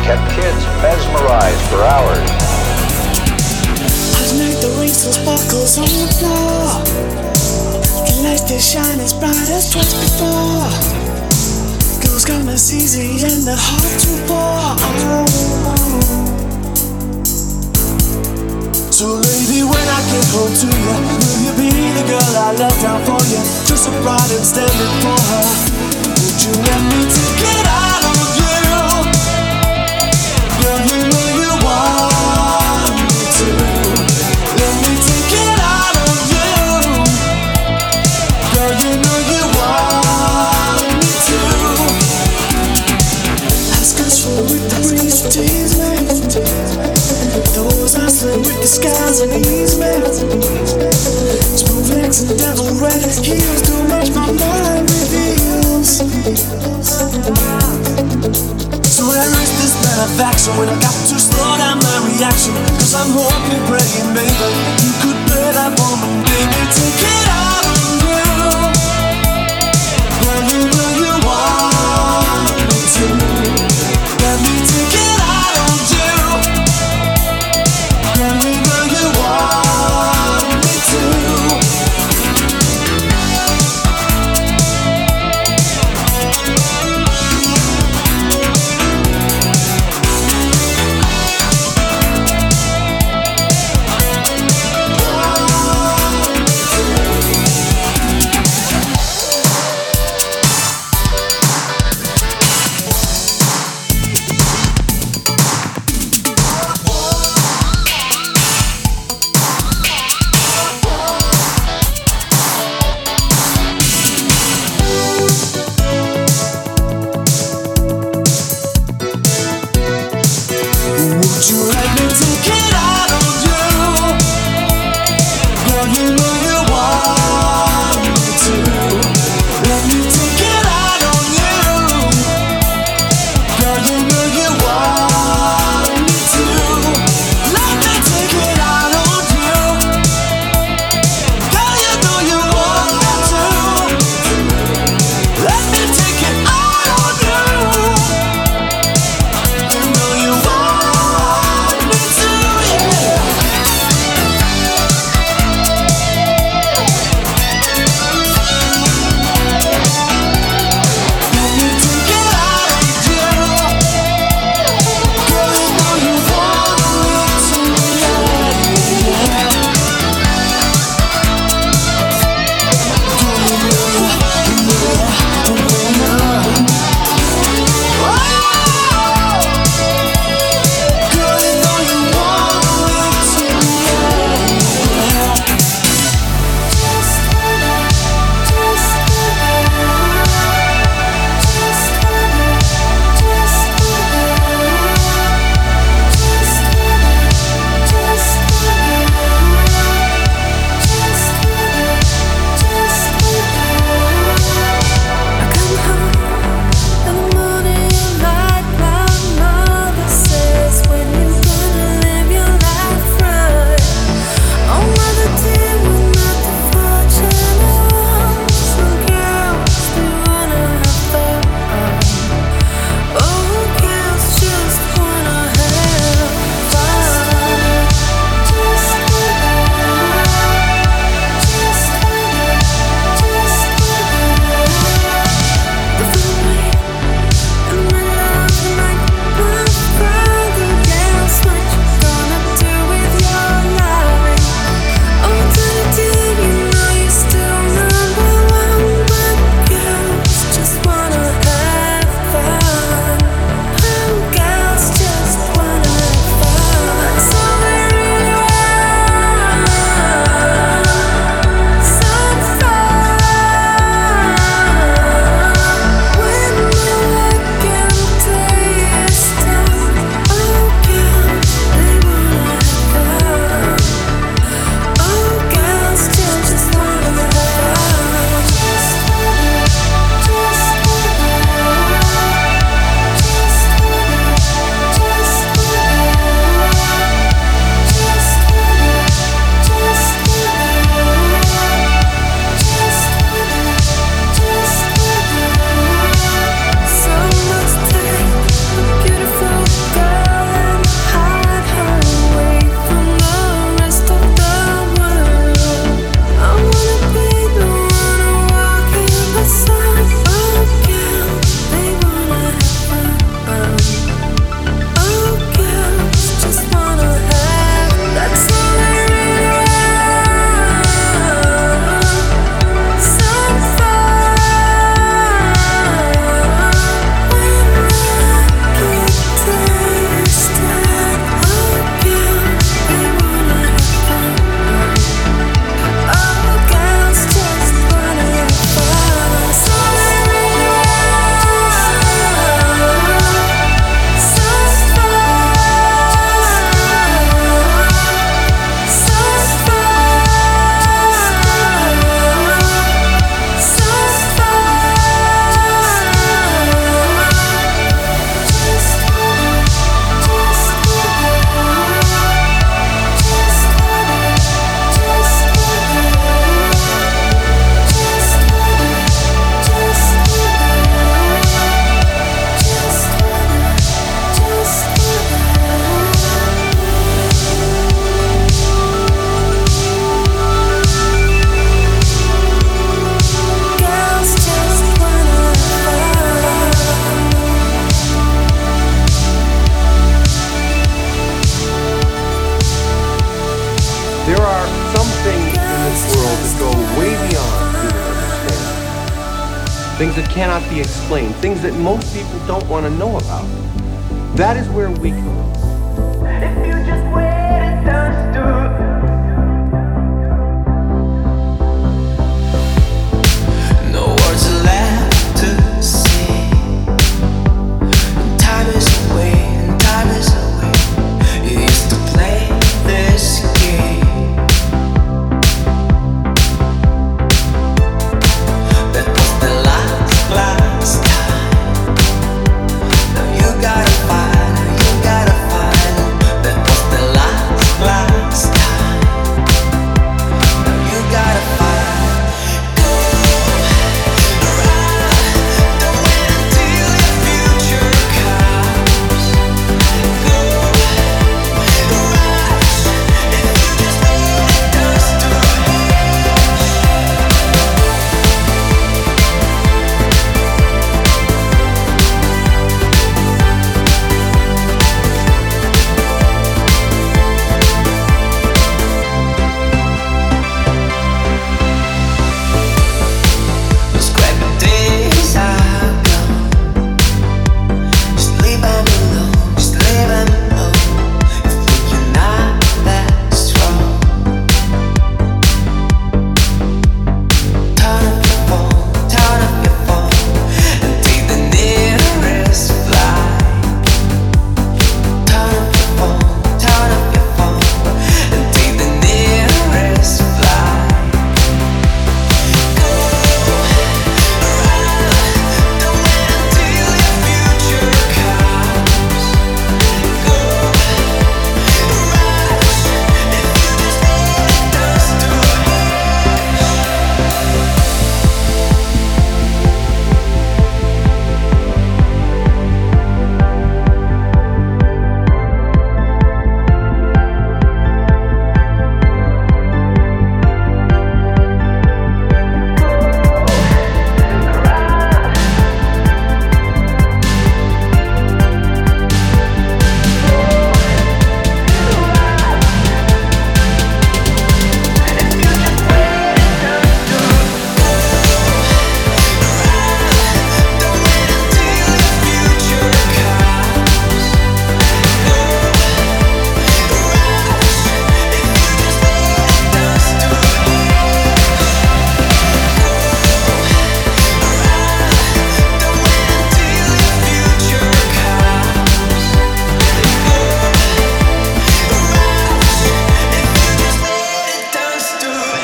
It kept kids mesmerized for hours. I'd make the rainbow sparkles on the floor. The lights they shine as bright as twice before. Girls come as easy and they're hard to bore. So lady, when I get home to you, will you be the girl I let down for you? Just a bride and standing for her. Would you let me take it out skies and ease me. Smooth legs and devil red heels do much my mind reveals. So I risk this benefaction when I got to slow down my reaction. Cause I'm hoping, praying, baby, you could play that woman, baby, take it things that cannot be explained, things that most people don't want to know about. That is where we come. If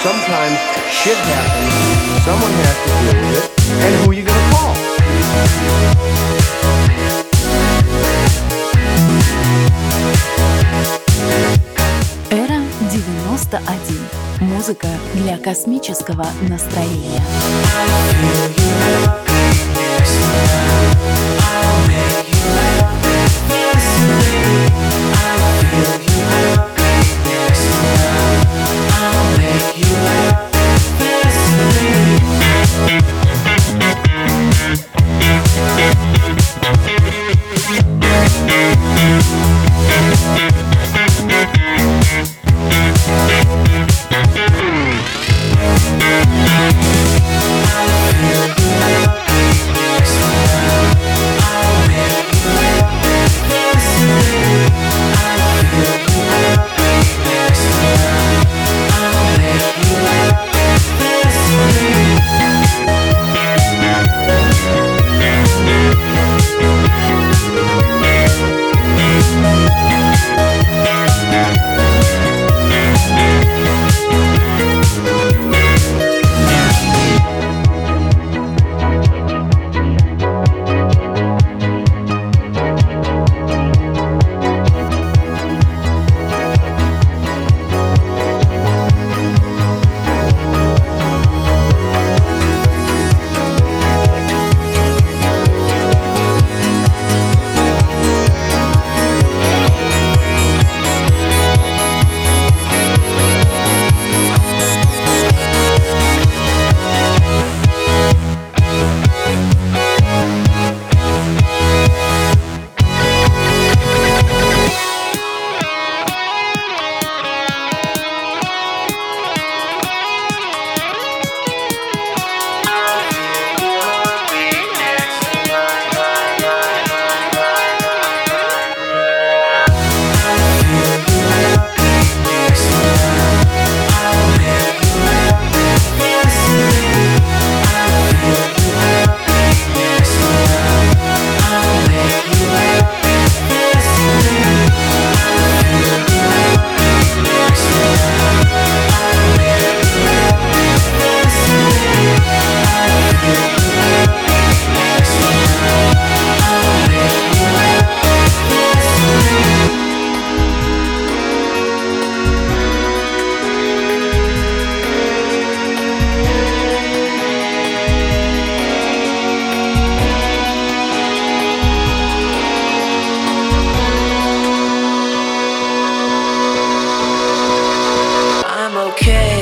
sometimes shit happens, someone has to deal with it, and who are you gonna call? Эра 91. Музыка для космического настроения. I'm okay.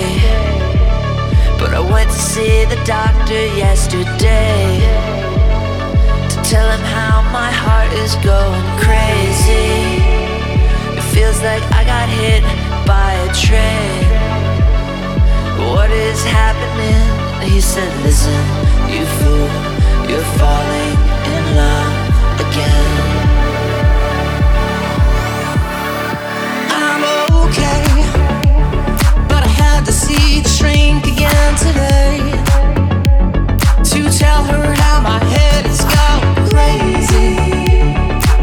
But I went to see the doctor yesterday to tell him how my heart is going crazy. It feels like I got hit by a train. What is happening? He said, Listen, you fool, you're falling in love again. I'm okay see the shrink again today to tell her how my head is going crazy.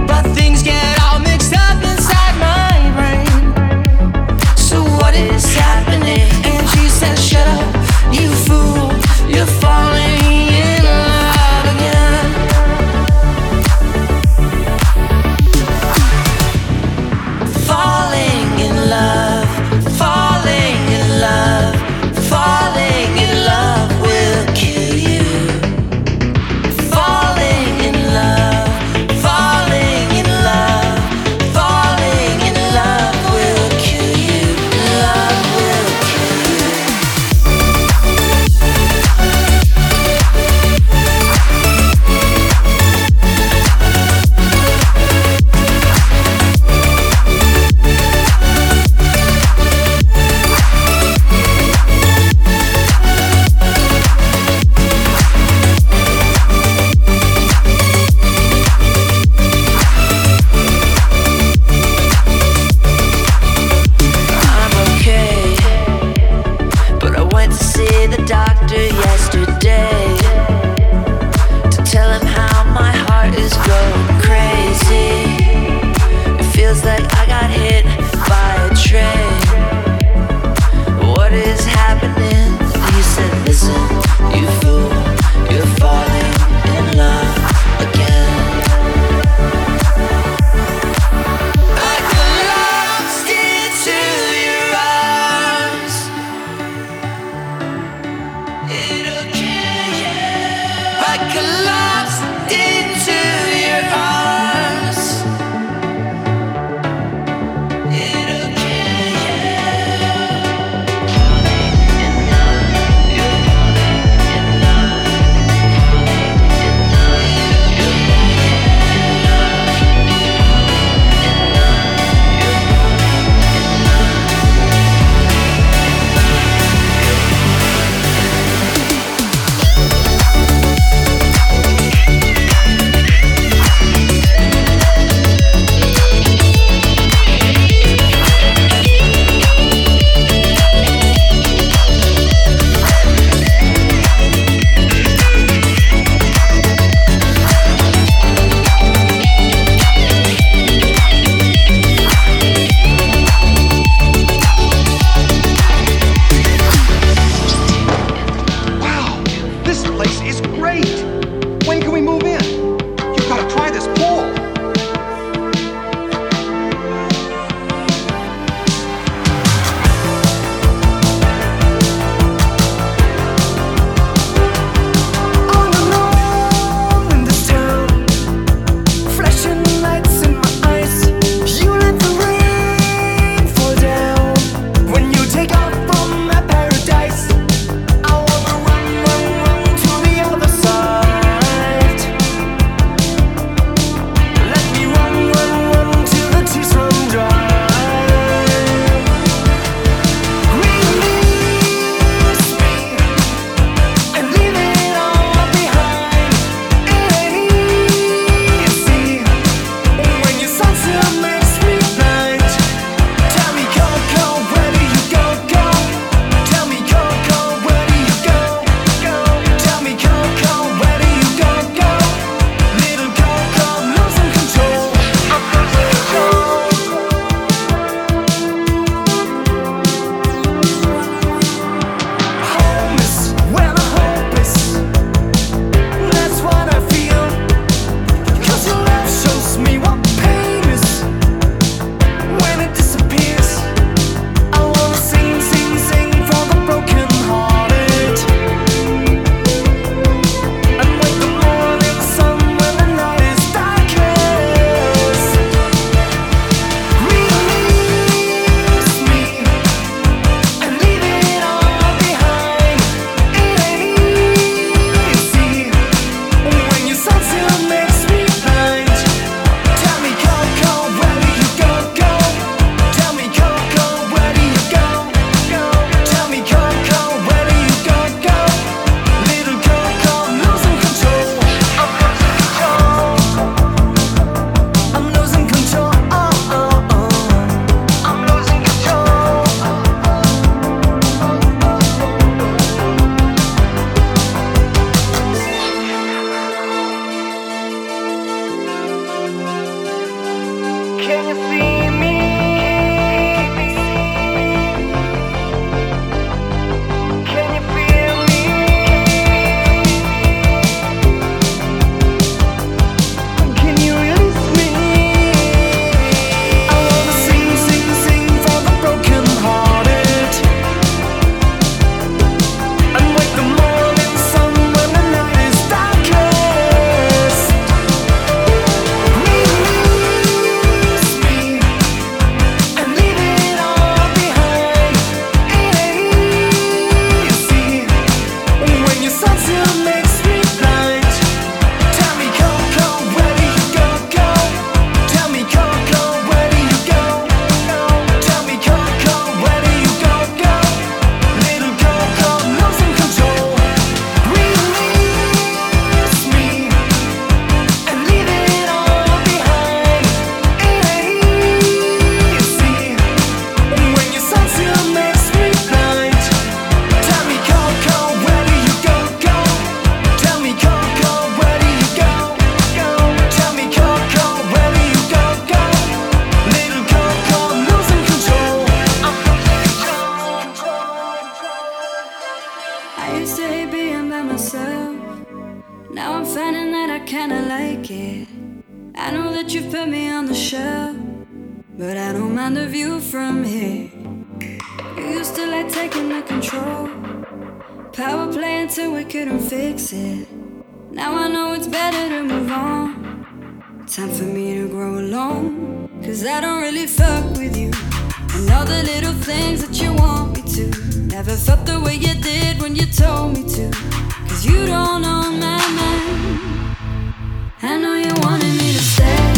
But things get all mixed up inside my brain. So what is happening? And she Shut up, you fool, you're falling to grow alone. Cause I don't really fuck with you. And all the little things that you want me to. Never felt the way you did when you told me to. Cause you don't know my mind. I know you wanted me to stay.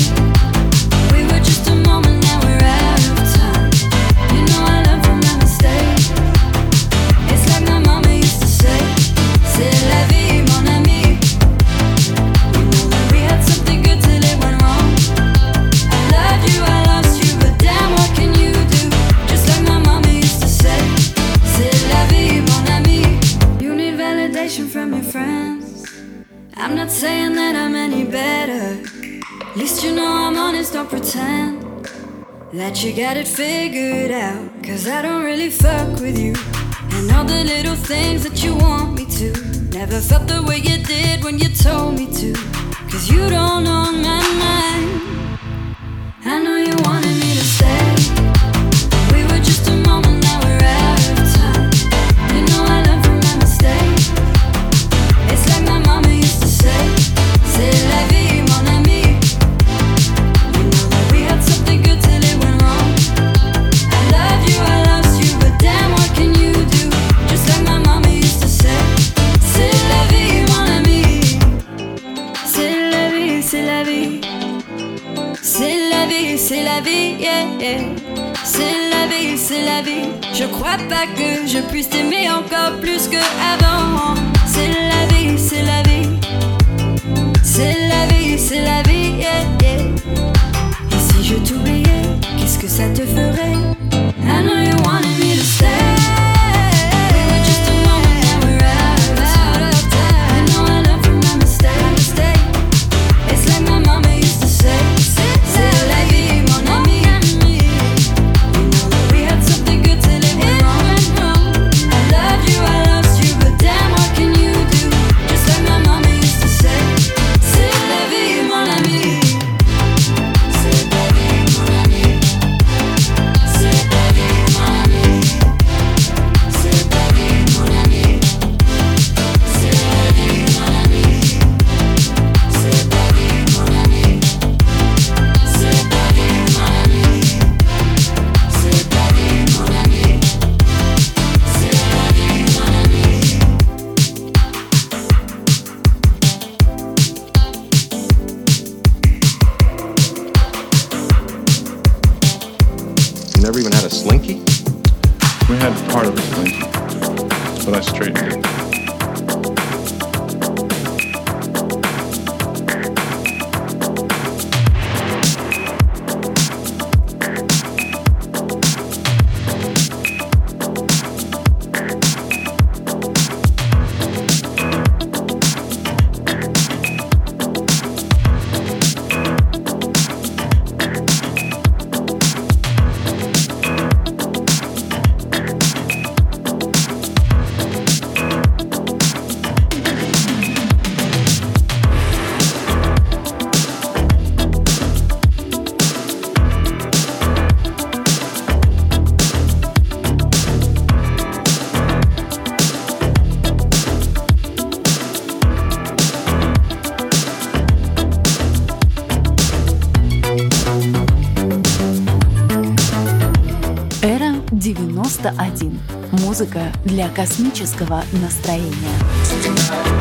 better. At least you know I'm honest, don't pretend that you got it figured out. Cause I don't really fuck with you. And all the little things that you want me to. Never felt the way you did when you told me to. Cause you don't own my mind. I know you want C'est la vie, c'est la vie. C'est la vie, c'est la vie. Je crois pas que je puisse t'aimer encore plus que avant. C'est la vie, c'est la vie. C'est la vie, c'est la vie. Et si je t'oubliais, qu'est-ce que ça te ferait? I know you wanted me to stay. 91. Музыка для космического настроения.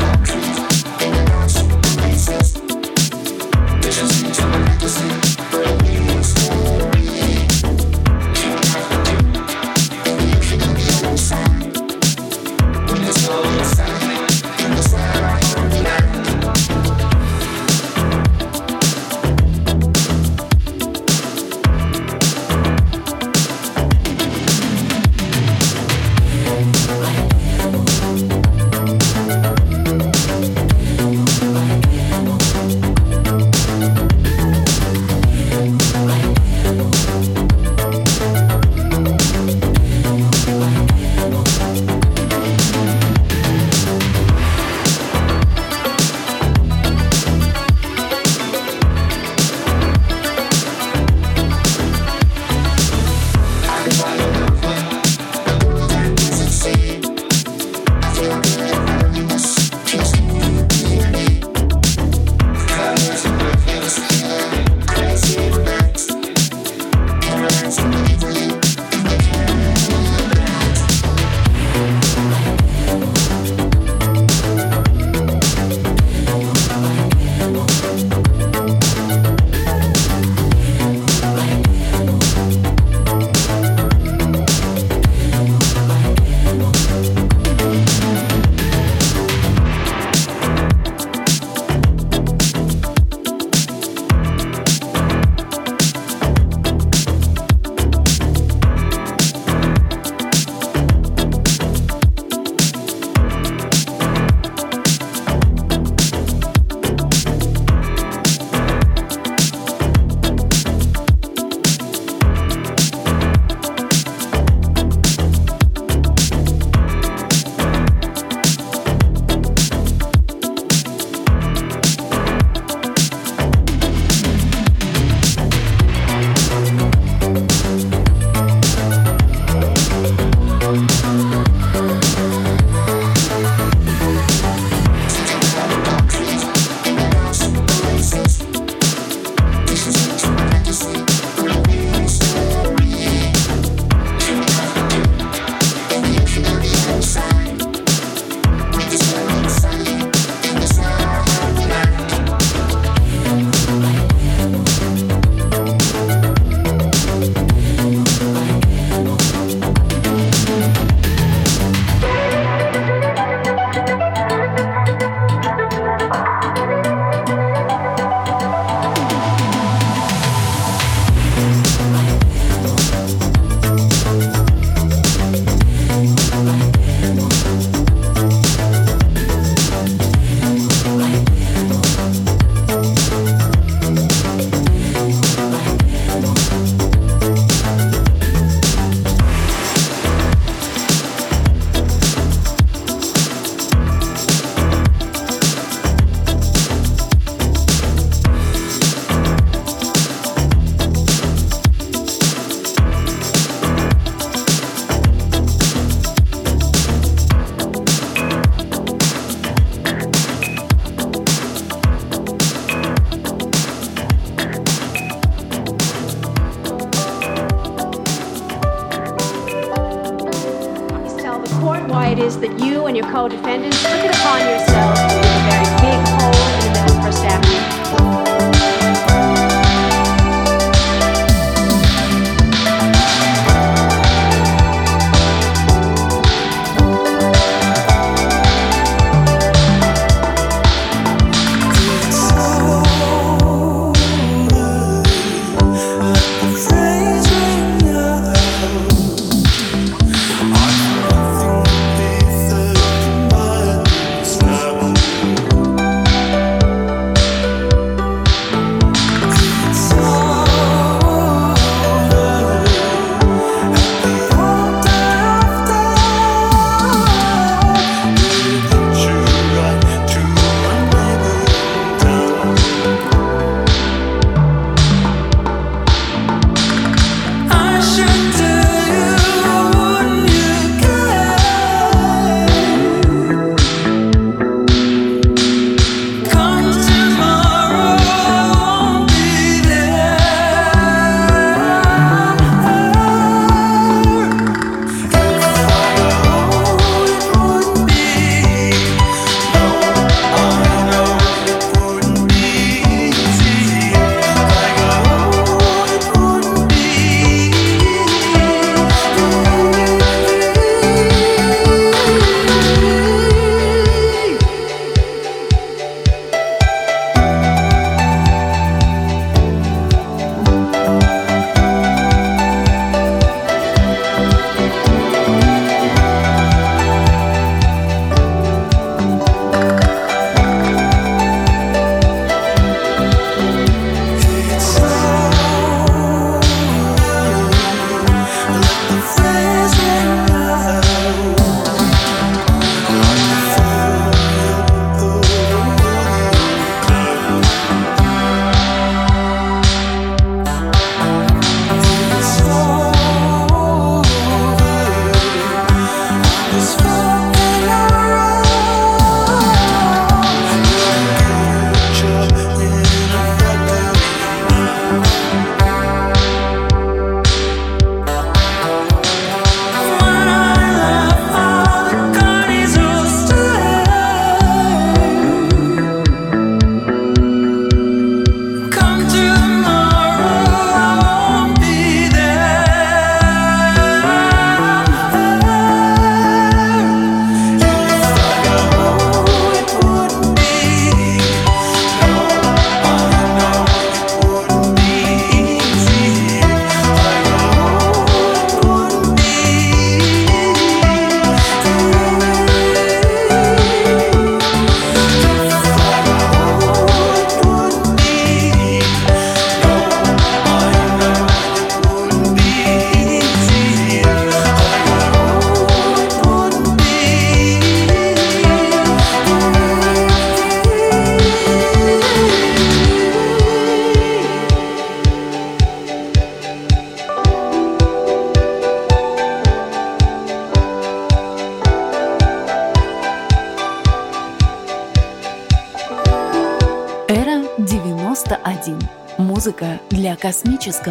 co-defendants. Look it upon yourselves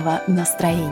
хорошего настроения.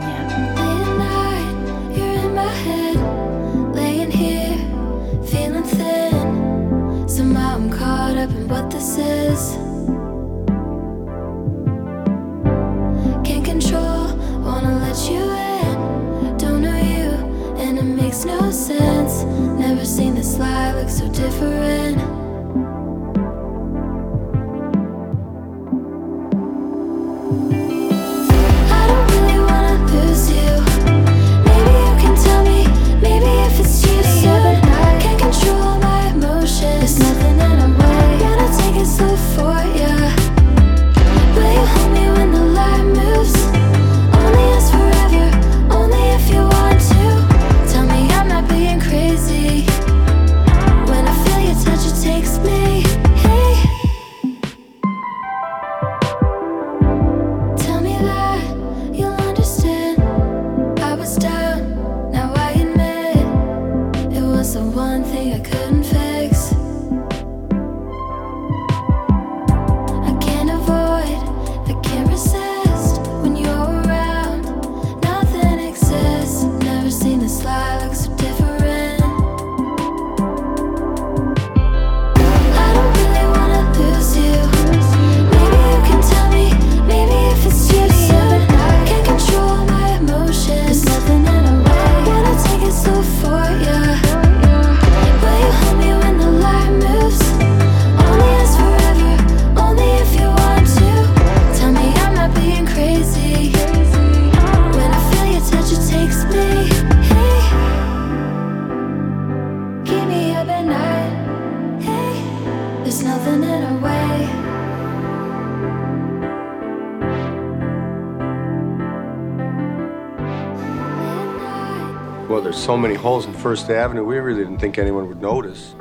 First Avenue, we really didn't think anyone would notice.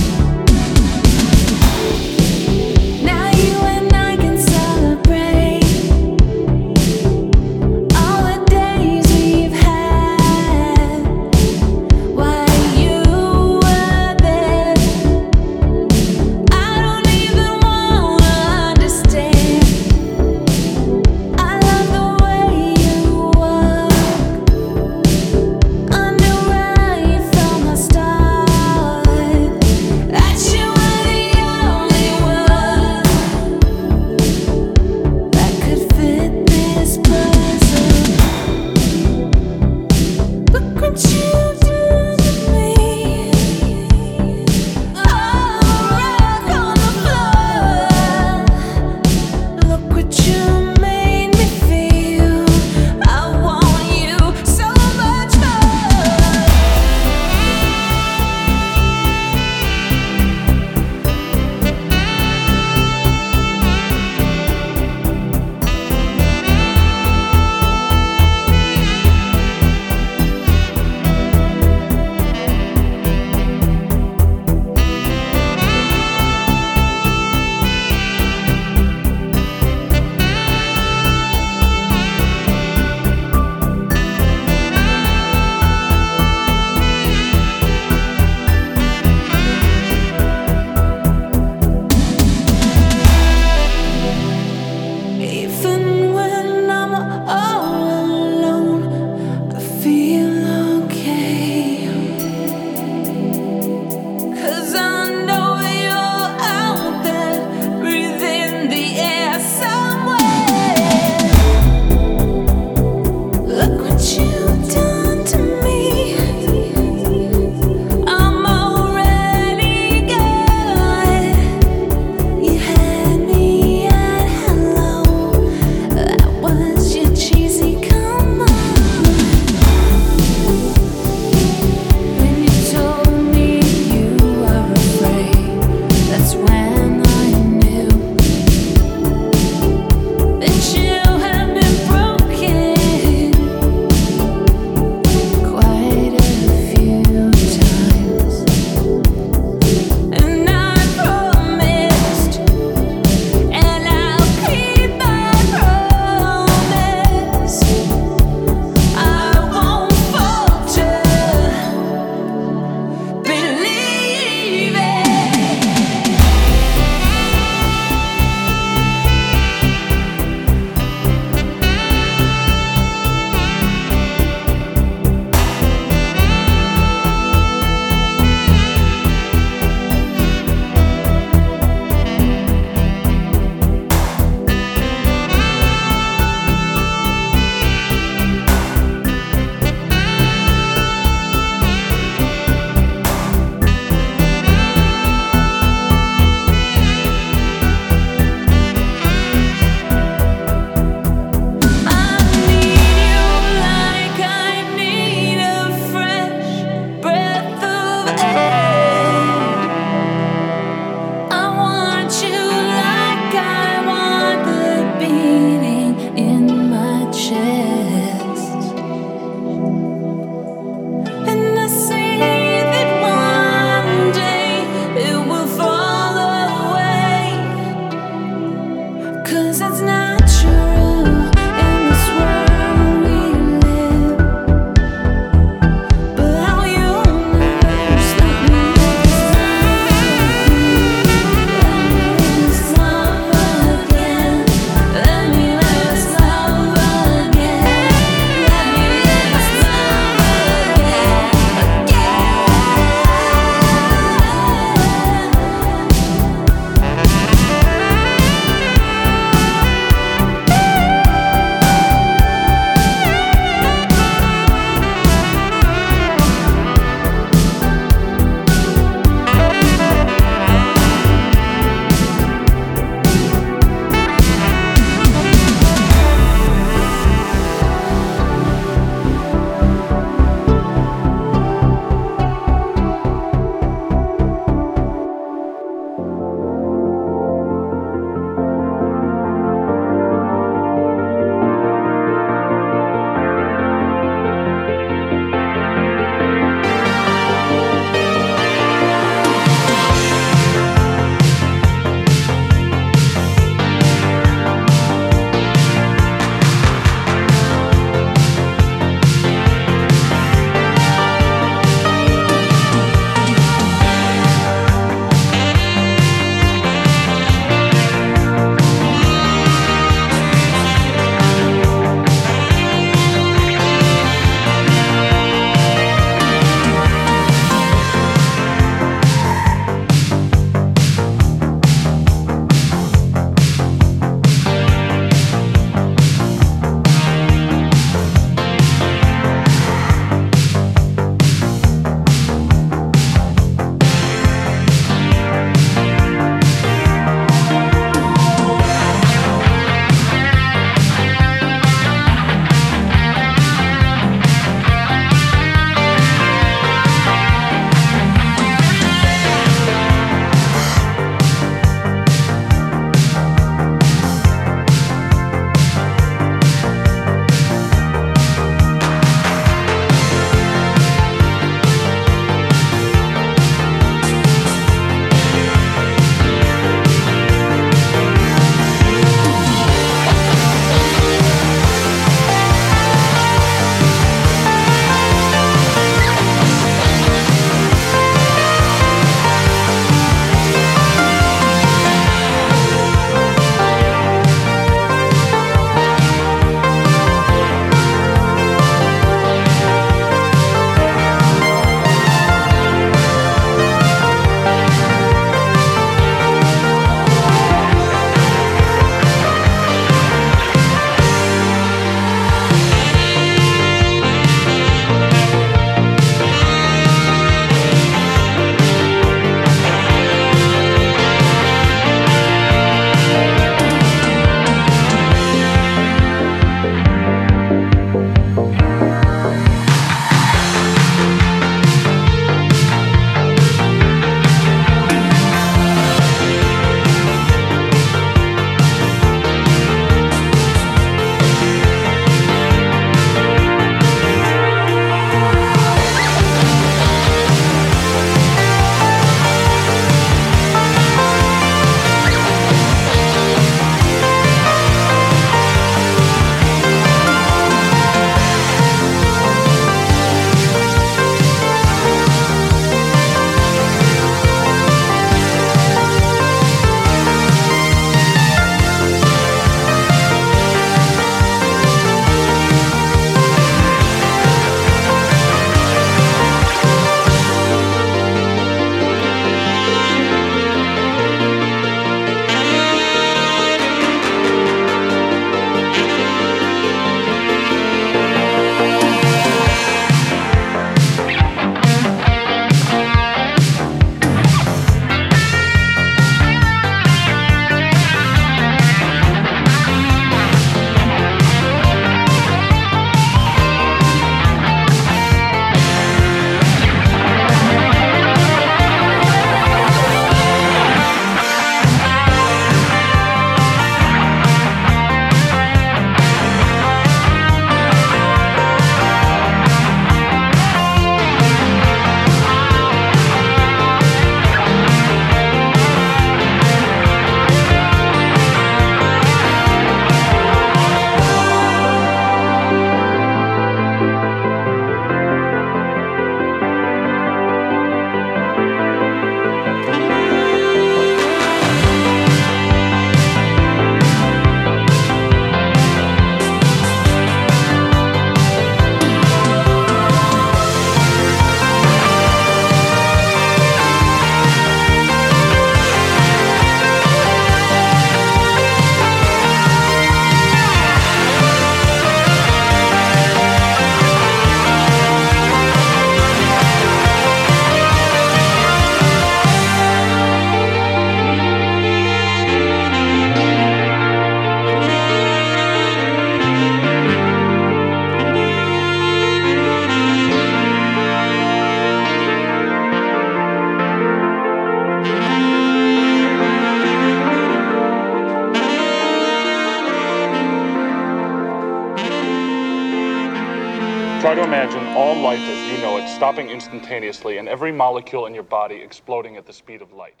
Instantaneously and every molecule in your body exploding at the speed of light.